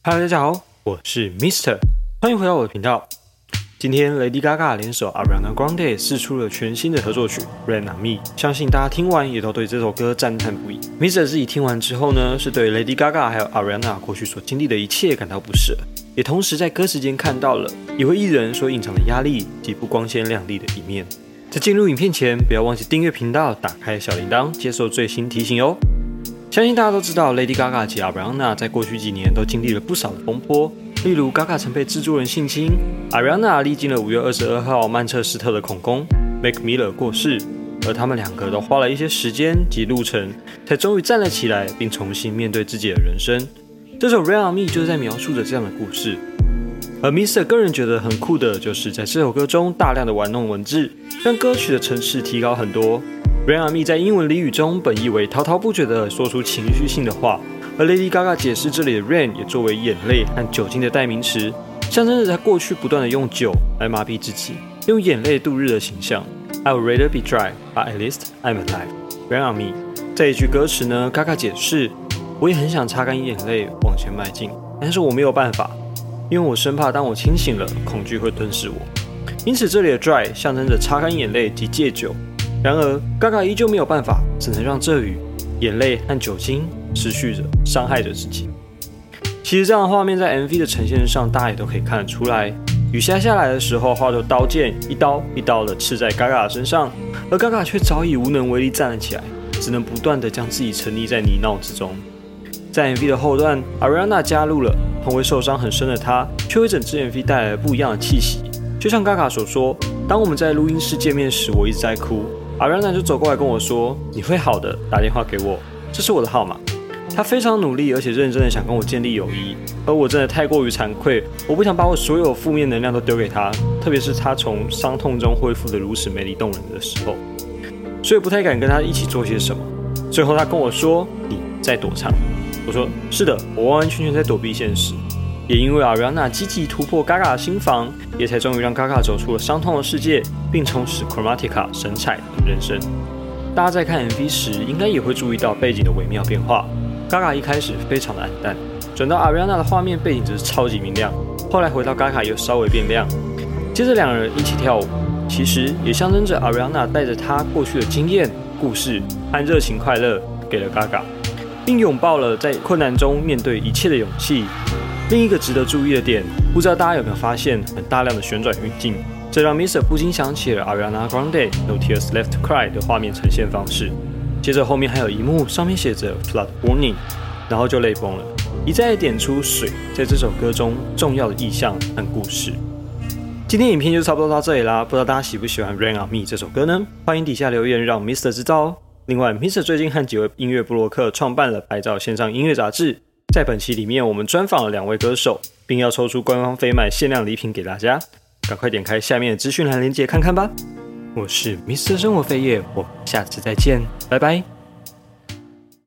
Hello，大家好，我是 Mister，欢迎回到我的频道。今天 Lady Gaga 联手 Ariana Grande 试出了全新的合作曲《Rain on Me》，相信大家听完也都对这首歌赞叹不已。Mr 自己听完之后呢，是对 Lady Gaga 还有 Ariana 过去所经历的一切感到不舍，也同时在歌词间看到了一位艺人所隐藏的压力及不光鲜亮丽的一面。在进入影片前，不要忘记订阅频道，打开小铃铛，接受最新提醒哦。相信大家都知道，Lady Gaga 及 Ariana 在过去几年都经历了不少的风波。例如，Gaga 曾被制作人性侵，Ariana 历经了五月二十二号曼彻斯特的恐攻，Mac Miller 过世，而他们两个都花了一些时间及路程，才终于站了起来，并重新面对自己的人生。这首《Real Me》就是在描述着这样的故事。而 Mr. 个人觉得很酷的就是在这首歌中大量的玩弄文字，让歌曲的层次提高很多。《Rain on Me》在英文俚语中本意为滔滔不绝地说出情绪性的话。而 Lady Gaga 解释这里的 rain 也作为眼泪和酒精的代名词，象征着在过去不断的用酒来麻痹自己，用眼泪度日的形象。I would rather be dry, but at least I'm alive. Rain on me。这一句歌词呢，Gaga 解释，我也很想擦干眼泪往前迈进，但是我没有办法，因为我生怕当我清醒了，恐惧会吞噬我。因此这里的 dry 象征着擦干眼泪及戒酒。然而 Gaga 依旧没有办法，只能让这雨、眼泪和酒精。持续着伤害着自己。其实这样的画面在 MV 的呈现上，大家也都可以看得出来。雨下下来的时候，化作刀剑一刀一刀的刺在 Gaga 的身上，而 Gaga 却早已无能为力站了起来，只能不断的将自己沉溺在泥淖之中。在 MV 的后段，Ariana 加入了，同为受伤很深的她，却为整支 MV 带来了不一样的气息。就像 Gaga 所说：“当我们在录音室见面时，我一直在哭阿瑞娜就走过来跟我说：‘你会好的，打电话给我，这是我的号码。’”他非常努力，而且认真的想跟我建立友谊，而我真的太过于惭愧，我不想把我所有负面能量都丢给他，特别是他从伤痛中恢复得如此美丽动人的时候，所以不太敢跟他一起做些什么。最后他跟我说：“你在躲藏。”我说：“是的，我完完全全在躲避现实。”也因为 Ariana 积极突破 Gaga 的心房，也才终于让 Gaga 走出了伤痛的世界，并重拾 Chromatica 神采的人生。大家在看 MV 时，应该也会注意到背景的微妙变化。Gaga 一开始非常的暗淡，转到 Ariana 的画面背景则是超级明亮，后来回到 Gaga 又稍微变亮，接着两人一起跳舞，其实也象征着 Ariana 带着她过去的经验、故事和热情快乐给了 Gaga，并拥抱了在困难中面对一切的勇气。另一个值得注意的点，不知道大家有没有发现，很大量的旋转运镜，这让 Mr. 不禁想起了 Ariana Grande No Tears Left to Cry 的画面呈现方式。接着后面还有一幕，上面写着 Flood Warning，然后就泪崩了，一再点出水在这首歌中重要的意象和故事。今天影片就差不多到这里啦，不知道大家喜不喜欢 Rain on Me 这首歌呢？欢迎底下留言让 Mr 知道哦。另外，Mr 最近和几位音乐部落客创办了拍照线上音乐杂志，在本期里面我们专访了两位歌手，并要抽出官方飞麦限量礼品给大家，赶快点开下面的资讯栏链接看看吧。我是 Mr 生活飞叶，我们下次再见，拜拜。